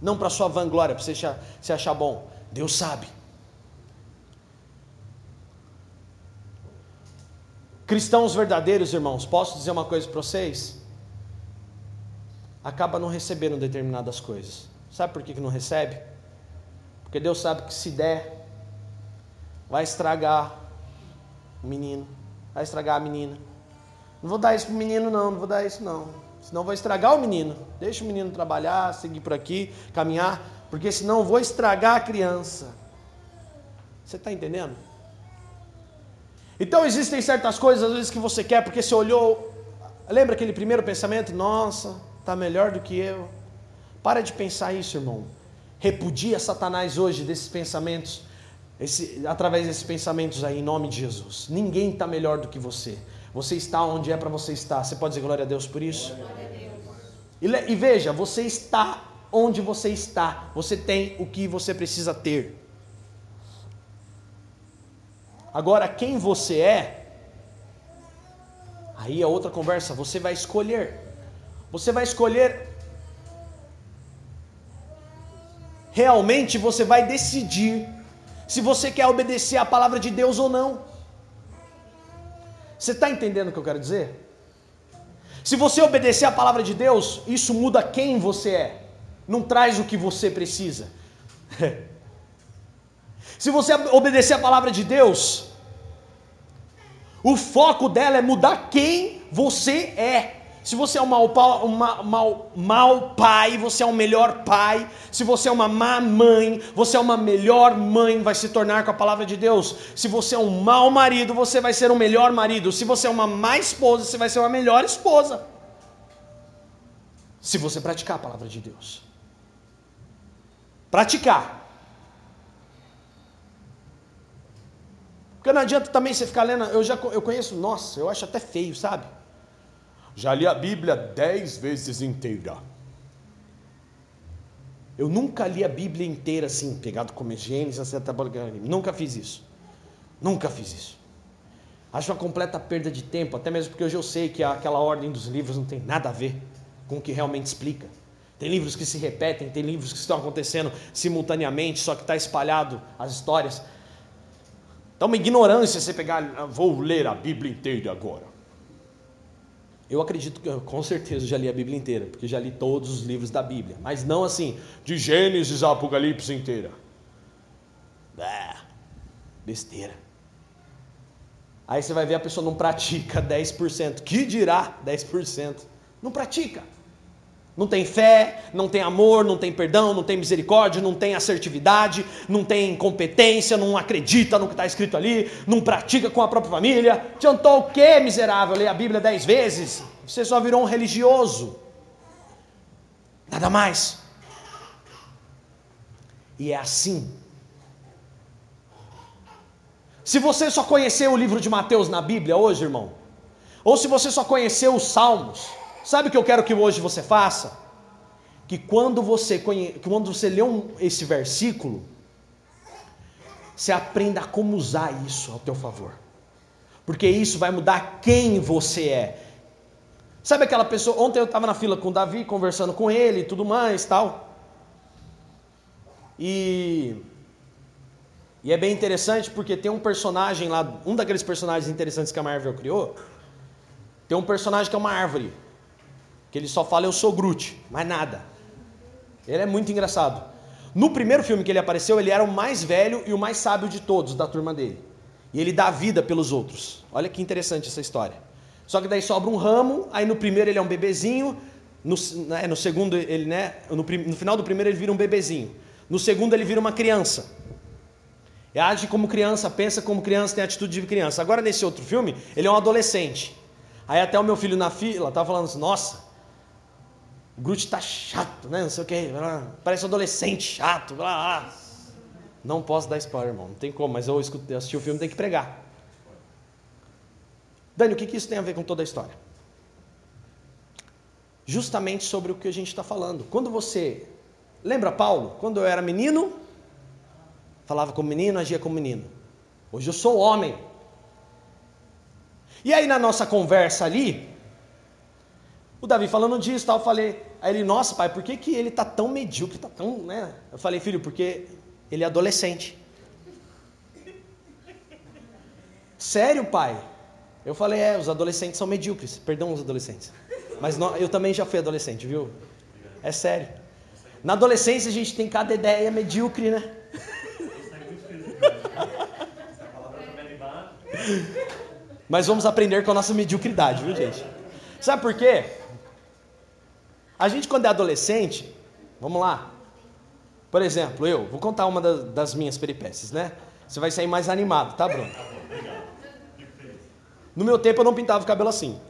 não para sua vanglória, para você você achar bom. Deus sabe. Cristãos verdadeiros, irmãos, posso dizer uma coisa para vocês? Acaba não recebendo determinadas coisas. Sabe por que, que não recebe? Porque Deus sabe que se der, vai estragar o menino, vai estragar a menina. Não vou dar isso para o menino, não, não vou dar isso, não. Senão vou estragar o menino. Deixa o menino trabalhar, seguir por aqui, caminhar, porque senão vou estragar a criança. Você está entendendo? Então existem certas coisas às vezes que você quer porque você olhou, lembra aquele primeiro pensamento? Nossa, está melhor do que eu. Para de pensar isso, irmão. Repudia Satanás hoje desses pensamentos, esse, através desses pensamentos aí, em nome de Jesus. Ninguém está melhor do que você. Você está onde é para você estar. Você pode dizer glória a Deus por isso? E, e veja, você está onde você está. Você tem o que você precisa ter. Agora, quem você é, Aí é outra conversa, você vai escolher. Você vai escolher realmente você vai decidir se você quer obedecer à palavra de Deus ou não. Você está entendendo o que eu quero dizer? Se você obedecer à palavra de Deus, isso muda quem você é, não traz o que você precisa. Se você obedecer à palavra de Deus, o foco dela é mudar quem você é. Se você é um mau, uma, mau, mau pai, você é um melhor pai. Se você é uma má mãe, você é uma melhor mãe, vai se tornar com a palavra de Deus. Se você é um mau marido, você vai ser um melhor marido. Se você é uma má esposa, você vai ser uma melhor esposa. Se você praticar a palavra de Deus. Praticar. Porque não adianta também você ficar lendo. Eu já eu conheço, nossa, eu acho até feio, sabe? Já li a Bíblia dez vezes inteira. Eu nunca li a Bíblia inteira assim, pegado como Gênesis até Apocalipse. Nunca fiz isso. Nunca fiz isso. Acho uma completa perda de tempo, até mesmo porque hoje eu sei que aquela ordem dos livros não tem nada a ver com o que realmente explica. Tem livros que se repetem, tem livros que estão acontecendo simultaneamente, só que está espalhado as histórias. Então, uma ignorância você pegar, ah, vou ler a Bíblia inteira agora. Eu acredito que, com certeza, já li a Bíblia inteira, porque já li todos os livros da Bíblia, mas não assim, de Gênesis a Apocalipse inteira. Besteira. Aí você vai ver a pessoa não pratica 10%. Que dirá 10%? Não pratica. Não tem fé, não tem amor, não tem perdão, não tem misericórdia, não tem assertividade, não tem competência, não acredita no que está escrito ali, não pratica com a própria família. Adiantou o que, miserável? Ler a Bíblia dez vezes? Você só virou um religioso. Nada mais. E é assim. Se você só conheceu o livro de Mateus na Bíblia hoje, irmão, ou se você só conheceu os Salmos, Sabe o que eu quero que hoje você faça? Que quando você, conhe... quando você lê um... esse versículo, você aprenda como usar isso ao teu favor. Porque isso vai mudar quem você é. Sabe aquela pessoa, ontem eu estava na fila com o Davi, conversando com ele e tudo mais, tal. E e é bem interessante porque tem um personagem lá, um daqueles personagens interessantes que a Marvel criou, tem um personagem que é uma árvore que ele só fala eu sou Groot, mais nada. Ele é muito engraçado. No primeiro filme que ele apareceu, ele era o mais velho e o mais sábio de todos da turma dele. E ele dá vida pelos outros. Olha que interessante essa história. Só que daí sobra um ramo, aí no primeiro ele é um bebezinho, no, né, no segundo ele, né, no, no, final do primeiro ele vira um bebezinho. No segundo ele vira uma criança. Ele age como criança, pensa como criança, tem atitude de criança. Agora nesse outro filme, ele é um adolescente. Aí até o meu filho na fila tá falando assim: "Nossa, o Groot tá chato, né? Não sei o que. Parece um adolescente chato. Blá, blá. Não posso dar spoiler, irmão. Não tem como, mas eu, assisti o filme, tem que pregar. Dani, o que, que isso tem a ver com toda a história? Justamente sobre o que a gente está falando. Quando você. Lembra Paulo? Quando eu era menino, falava como menino, agia como menino. Hoje eu sou homem. E aí na nossa conversa ali, o Davi falando disso, tal, eu falei, aí ele, nossa pai, por que, que ele tá tão medíocre, tá tão, né? Eu falei, filho, porque ele é adolescente. Sério, pai? Eu falei, é, os adolescentes são medíocres, perdão os adolescentes. Mas eu também já fui adolescente, viu? É sério. Na adolescência a gente tem cada ideia medíocre, né? Mas vamos aprender com a nossa mediocridade, viu, gente? Sabe por quê? A gente, quando é adolescente, vamos lá. Por exemplo, eu, vou contar uma das, minhas peripécias, né? Você vai sair mais animado, tá, Bruno? No meu tempo eu não pintava o cabelo assim.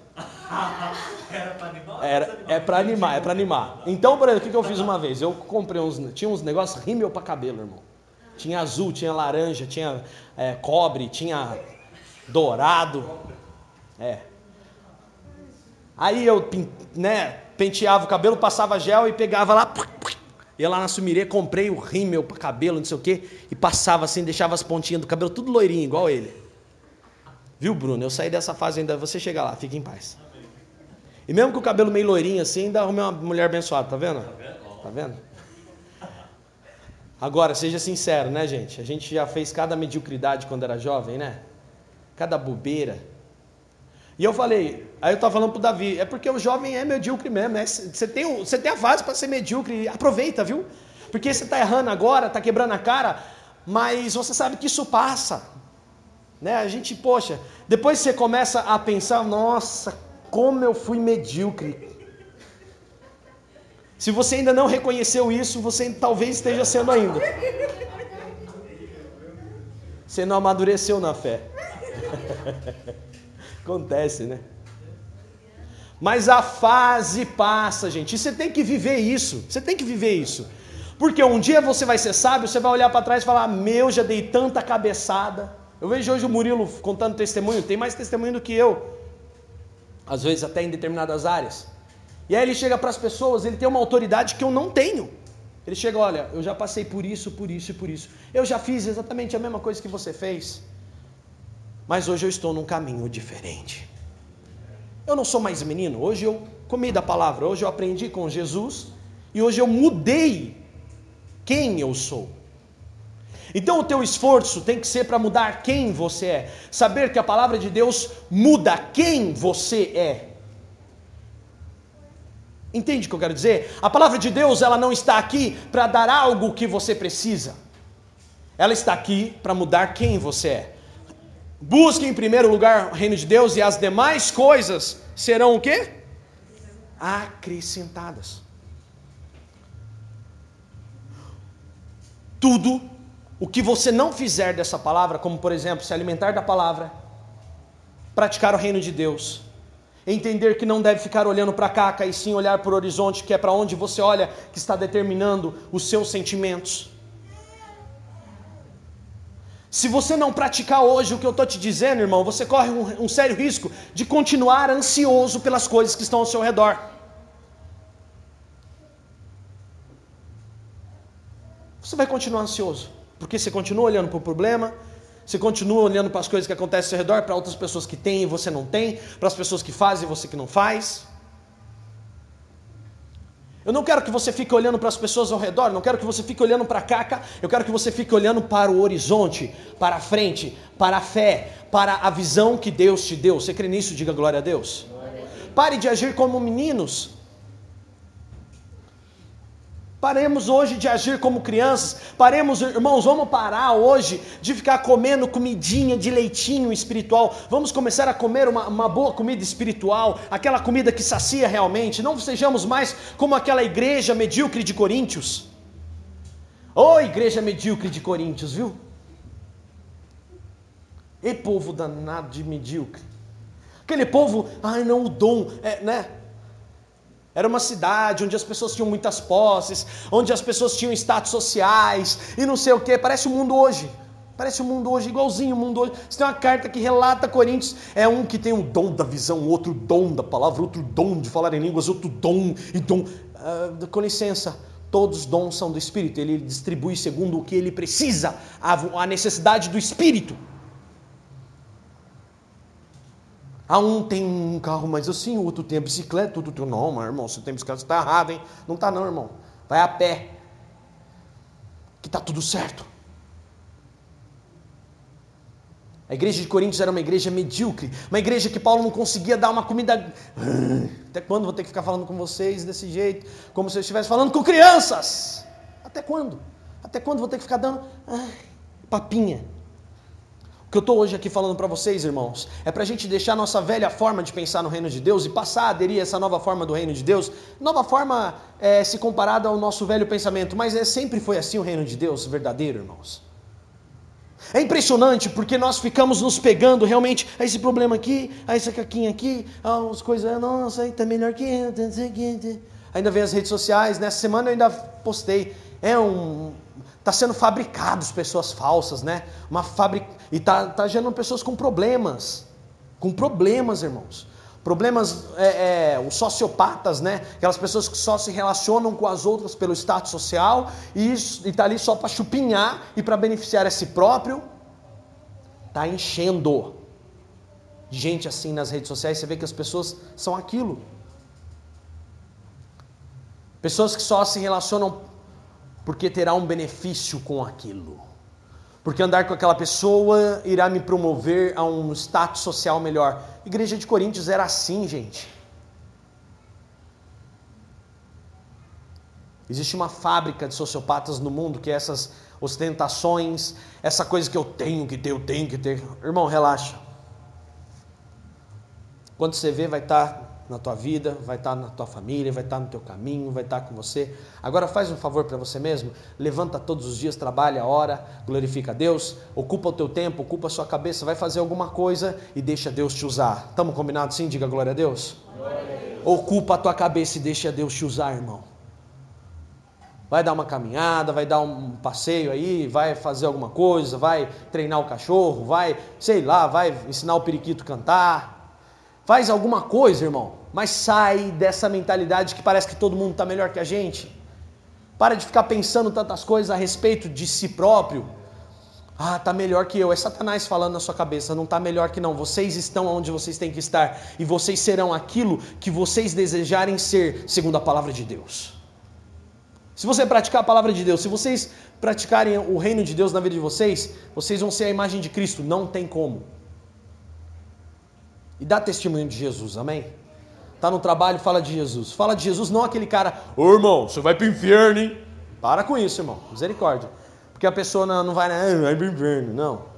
Era pra animar? Era, é pra animar, é pra animar. Então, por exemplo, o que, que eu fiz uma vez? Eu comprei uns. Tinha uns negócios rímel pra cabelo, irmão. Tinha azul, tinha laranja, tinha é, cobre, tinha dourado. É. Aí eu, né, penteava o cabelo, passava gel e pegava lá, ia lá na Sumirê, comprei o rímel para cabelo, não sei o quê, e passava assim, deixava as pontinhas do cabelo tudo loirinho, igual ele. Viu, Bruno? Eu saí dessa fase ainda, você chega lá, fica em paz. E mesmo com o cabelo meio loirinho assim, ainda arrumei uma mulher abençoada, tá vendo? Tá vendo? Agora, seja sincero, né, gente? A gente já fez cada mediocridade quando era jovem, né? Cada bobeira. E eu falei, aí eu estava falando pro Davi, é porque o jovem é medíocre mesmo, né? Você tem, você tem a fase para ser medíocre, aproveita, viu? Porque você está errando agora, está quebrando a cara, mas você sabe que isso passa. Né? A gente, poxa, depois você começa a pensar, nossa, como eu fui medíocre. Se você ainda não reconheceu isso, você talvez esteja sendo ainda. Você não amadureceu na fé. Acontece, né? Mas a fase passa, gente. E você tem que viver isso. Você tem que viver isso. Porque um dia você vai ser sábio, você vai olhar para trás e falar: Meu, já dei tanta cabeçada. Eu vejo hoje o Murilo contando testemunho, tem mais testemunho do que eu. Às vezes até em determinadas áreas. E aí ele chega para as pessoas, ele tem uma autoridade que eu não tenho. Ele chega, olha, eu já passei por isso, por isso e por isso. Eu já fiz exatamente a mesma coisa que você fez mas hoje eu estou num caminho diferente. Eu não sou mais menino, hoje eu comi da palavra, hoje eu aprendi com Jesus e hoje eu mudei quem eu sou. Então o teu esforço tem que ser para mudar quem você é, saber que a palavra de Deus muda quem você é. Entende o que eu quero dizer? A palavra de Deus, ela não está aqui para dar algo que você precisa. Ela está aqui para mudar quem você é. Busque em primeiro lugar o reino de Deus e as demais coisas serão o quê? Acrescentadas. Tudo o que você não fizer dessa palavra, como por exemplo, se alimentar da palavra, praticar o reino de Deus, entender que não deve ficar olhando para cá, e sim olhar para o horizonte, que é para onde você olha, que está determinando os seus sentimentos se você não praticar hoje o que eu estou te dizendo, irmão, você corre um, um, sério risco de continuar ansioso pelas coisas que estão ao seu redor. Você vai continuar ansioso, porque você continua olhando para o problema, você continua olhando para as coisas que acontecem ao seu redor, para outras pessoas que têm e você não tem, para as pessoas que fazem e você que não faz. Eu não quero que você fique olhando para as pessoas ao redor, não quero que você fique olhando para cá, eu quero que você fique olhando para o horizonte, para a frente, para a fé, para a visão que Deus te deu. Você crê nisso? Diga glória a Deus. Pare de agir como meninos. Paremos hoje de agir como crianças. Paremos, irmãos, vamos parar hoje de ficar comendo comidinha de leitinho espiritual. Vamos começar a comer uma, uma boa comida espiritual, aquela comida que sacia realmente. Não sejamos mais como aquela igreja medíocre de Coríntios. Ô oh, igreja medíocre de Coríntios, viu? E povo danado de medíocre. Aquele povo, ai não, o dom, é, né? Era uma cidade onde as pessoas tinham muitas posses, onde as pessoas tinham status sociais e não sei o que. Parece o mundo hoje. Parece o mundo hoje, igualzinho o mundo hoje. Você tem uma carta que relata Coríntios. É um que tem o dom da visão, outro dom da palavra, outro dom de falar em línguas, outro dom e dom. Uh, com licença, todos os dons são do Espírito. Ele distribui segundo o que ele precisa, a, necessidade do Espírito. Ah, um tem um carro mais assim, o outro tem a bicicleta, outro tem. Não, mas irmão, você tem bicicleta, você está errado, hein? Não está não, irmão. Vai a pé. Que está tudo certo. A igreja de Coríntios era uma igreja medíocre, uma igreja que Paulo não conseguia dar uma comida. Até quando vou ter que ficar falando com vocês desse jeito? Como se eu estivesse falando com crianças. Até quando? Até quando vou ter que ficar dando papinha? O que eu estou hoje aqui falando para vocês, irmãos, é para a gente deixar nossa velha forma de pensar no reino de Deus e passar a aderir a essa nova forma do reino de Deus. Nova forma é, se comparada ao nosso velho pensamento, mas é, sempre foi assim o reino de Deus, verdadeiro, irmãos. É impressionante porque nós ficamos nos pegando realmente a esse problema aqui, a esse caquinho aqui, as coisas, nossa, aí tá melhor que eu, ainda vem as redes sociais, nessa semana eu ainda postei, é um, Está sendo fabricados pessoas falsas, né? Uma fábrica e está tá gerando pessoas com problemas, com problemas, irmãos. Problemas, é, é, os sociopatas, né? Aquelas pessoas que só se relacionam com as outras pelo status social e está ali só para chupinhar e para beneficiar a si próprio. Está enchendo. gente assim nas redes sociais, você vê que as pessoas são aquilo. Pessoas que só se relacionam porque terá um benefício com aquilo. Porque andar com aquela pessoa irá me promover a um status social melhor. igreja de Coríntios era assim, gente. Existe uma fábrica de sociopatas no mundo que é essas ostentações, essa coisa que eu tenho que ter, eu tenho que ter. Irmão, relaxa. Quando você vê, vai estar tá na tua vida, vai estar tá na tua família, vai estar tá no teu caminho, vai estar com você. Agora faz um favor para você mesmo, levanta todos os dias, trabalha, ora, glorifica a Deus, ocupa o teu tempo, ocupa a sua cabeça, vai fazer alguma coisa e deixa Deus te usar. Estamos combinados sim? Diga glória a Deus. Glória a Deus. Ocupa a tua cabeça e deixa Deus te usar, irmão. Vai dar uma caminhada, vai dar um passeio aí, vai fazer alguma coisa, vai treinar o cachorro, vai, sei lá, vai ensinar o periquito a cantar. Faz alguma coisa, irmão, mas sai dessa mentalidade que parece que todo mundo está melhor que a gente. Para de ficar pensando tantas coisas a respeito de si próprio. Ah, tá melhor que eu. É Satanás falando na sua cabeça, não tá melhor que não. Vocês estão onde vocês têm que estar e vocês serão aquilo que vocês desejarem ser, segundo a palavra de Deus. Se você praticar a palavra de Deus, se vocês praticarem o reino de Deus na vida de vocês, vocês vão ser a imagem de Cristo, não tem como. E dá testemunho de Jesus, amém? Tá no trabalho, fala de Jesus. Fala de Jesus, não aquele cara, ô irmão, você vai pro inferno, hein? Para com isso, irmão. Misericórdia. Porque a pessoa não, não vai, ah, vai pro inferno, não.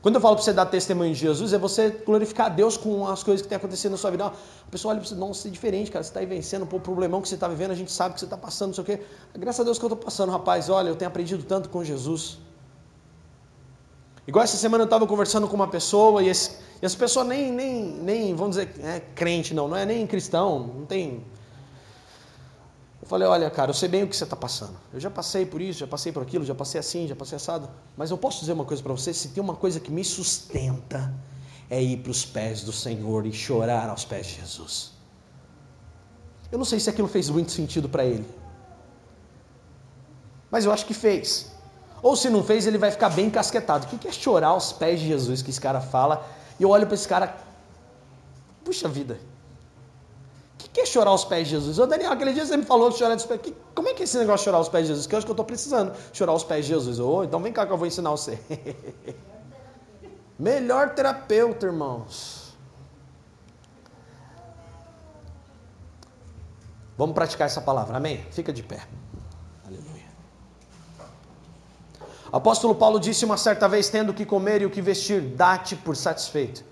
Quando eu falo para você dar testemunho de Jesus, é você glorificar a Deus com as coisas que tem acontecido na sua vida. A pessoa olha para você, nossa, é diferente, cara, você está aí vencendo, pô, o problemão que você está vivendo, a gente sabe que você está passando, não sei o quê. Graças a Deus que eu estou passando, rapaz, olha, eu tenho aprendido tanto com Jesus. Igual essa semana eu estava conversando com uma pessoa e, esse, e essa pessoa nem, nem, nem, vamos dizer, é crente não, não é nem cristão, não tem eu falei, olha, cara, eu sei bem o que você está passando. Eu já passei por isso, já passei por aquilo, já passei assim, já passei assado. Mas eu posso dizer uma coisa para você: se tem uma coisa que me sustenta, é ir para os pés do Senhor e chorar aos pés de Jesus. Eu não sei se aquilo fez muito sentido para ele. Mas eu acho que fez. Ou se não fez, ele vai ficar bem casquetado. O que é chorar aos pés de Jesus que esse cara fala? E eu olho para esse cara, puxa vida, que é chorar aos pés de Jesus? Ô Daniel, aquele dia você me falou de chorar aos pés. Como é que é esse negócio de chorar aos pés de Jesus? Que eu acho que eu estou precisando chorar aos pés de Jesus. Ô, então vem cá que eu vou ensinar você. Melhor terapeuta, irmãos. Vamos praticar essa palavra, amém? Fica de pé. Aleluia. O apóstolo Paulo disse uma certa vez: tendo o que comer e o que vestir, dá-te por satisfeito.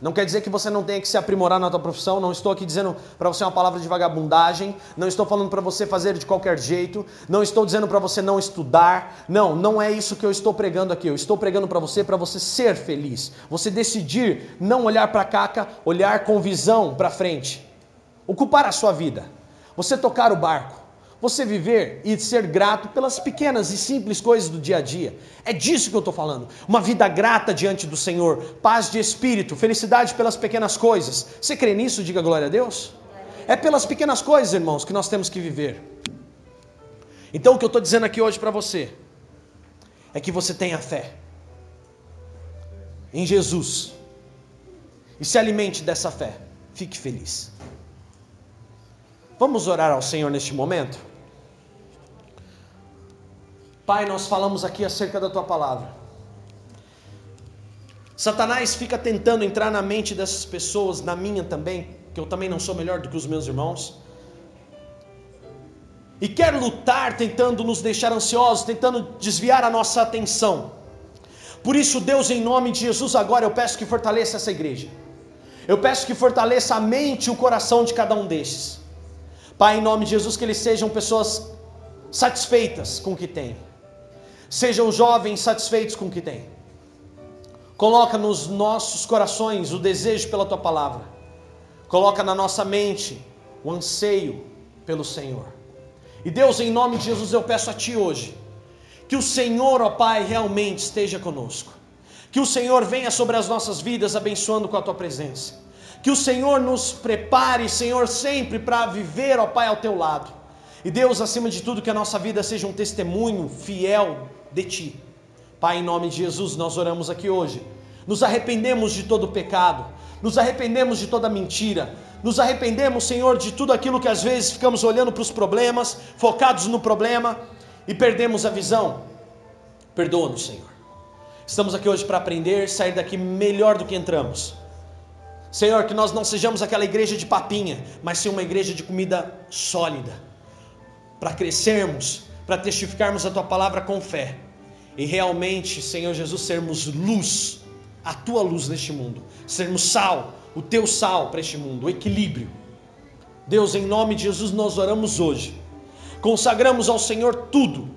Não quer dizer que você não tenha que se aprimorar na tua profissão, não estou aqui dizendo para você uma palavra de vagabundagem, não estou falando para você fazer de qualquer jeito, não estou dizendo para você não estudar. Não, não é isso que eu estou pregando aqui. Eu estou pregando para você para você ser feliz. Você decidir não olhar para caca, olhar com visão para frente. Ocupar a sua vida. Você tocar o barco você viver e ser grato pelas pequenas e simples coisas do dia a dia. É disso que eu estou falando. Uma vida grata diante do Senhor, paz de espírito, felicidade pelas pequenas coisas. Você crê nisso? Diga glória a Deus. É pelas pequenas coisas, irmãos, que nós temos que viver. Então o que eu estou dizendo aqui hoje para você é que você tenha fé em Jesus e se alimente dessa fé. Fique feliz. Vamos orar ao Senhor neste momento? Pai, nós falamos aqui acerca da tua palavra. Satanás fica tentando entrar na mente dessas pessoas, na minha também, que eu também não sou melhor do que os meus irmãos. E quer lutar tentando nos deixar ansiosos, tentando desviar a nossa atenção. Por isso, Deus, em nome de Jesus, agora eu peço que fortaleça essa igreja. Eu peço que fortaleça a mente e o coração de cada um destes. Pai, em nome de Jesus, que eles sejam pessoas satisfeitas com o que têm Sejam jovens satisfeitos com o que têm. Coloca nos nossos corações o desejo pela tua palavra. Coloca na nossa mente o anseio pelo Senhor. E Deus, em nome de Jesus, eu peço a Ti hoje, que o Senhor, ó Pai, realmente esteja conosco. Que o Senhor venha sobre as nossas vidas, abençoando com a Tua presença. Que o Senhor nos prepare, Senhor, sempre para viver, ó Pai, ao Teu lado. E Deus, acima de tudo, que a nossa vida seja um testemunho fiel de ti. Pai, em nome de Jesus, nós oramos aqui hoje, Nos arrependemos de todo pecado, nos arrependemos de toda mentira, nos arrependemos, Senhor, de tudo aquilo que às vezes ficamos olhando para os problemas, focados no problema e perdemos a visão. Perdoa-nos, Senhor. Estamos aqui hoje para aprender, sair daqui melhor do que entramos. Senhor, que nós não sejamos aquela igreja de papinha, mas sim uma igreja de comida sólida, para crescermos, para testificarmos a tua palavra com fé. E realmente, Senhor Jesus, sermos luz, a tua luz neste mundo, sermos sal, o teu sal para este mundo, o equilíbrio. Deus, em nome de Jesus, nós oramos hoje, consagramos ao Senhor tudo,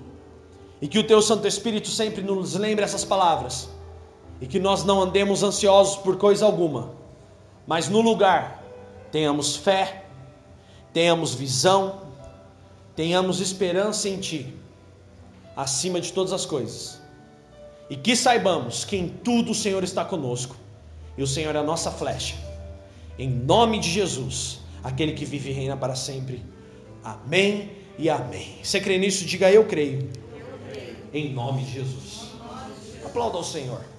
e que o teu Santo Espírito sempre nos lembre essas palavras, e que nós não andemos ansiosos por coisa alguma, mas no lugar tenhamos fé, tenhamos visão, tenhamos esperança em Ti, acima de todas as coisas, e que saibamos que em tudo o Senhor está conosco, e o Senhor é a nossa flecha, em nome de Jesus, aquele que vive e reina para sempre. Amém e amém. Você crê nisso? Diga eu creio. Eu creio. Em nome de Jesus. Aplauda ao Senhor.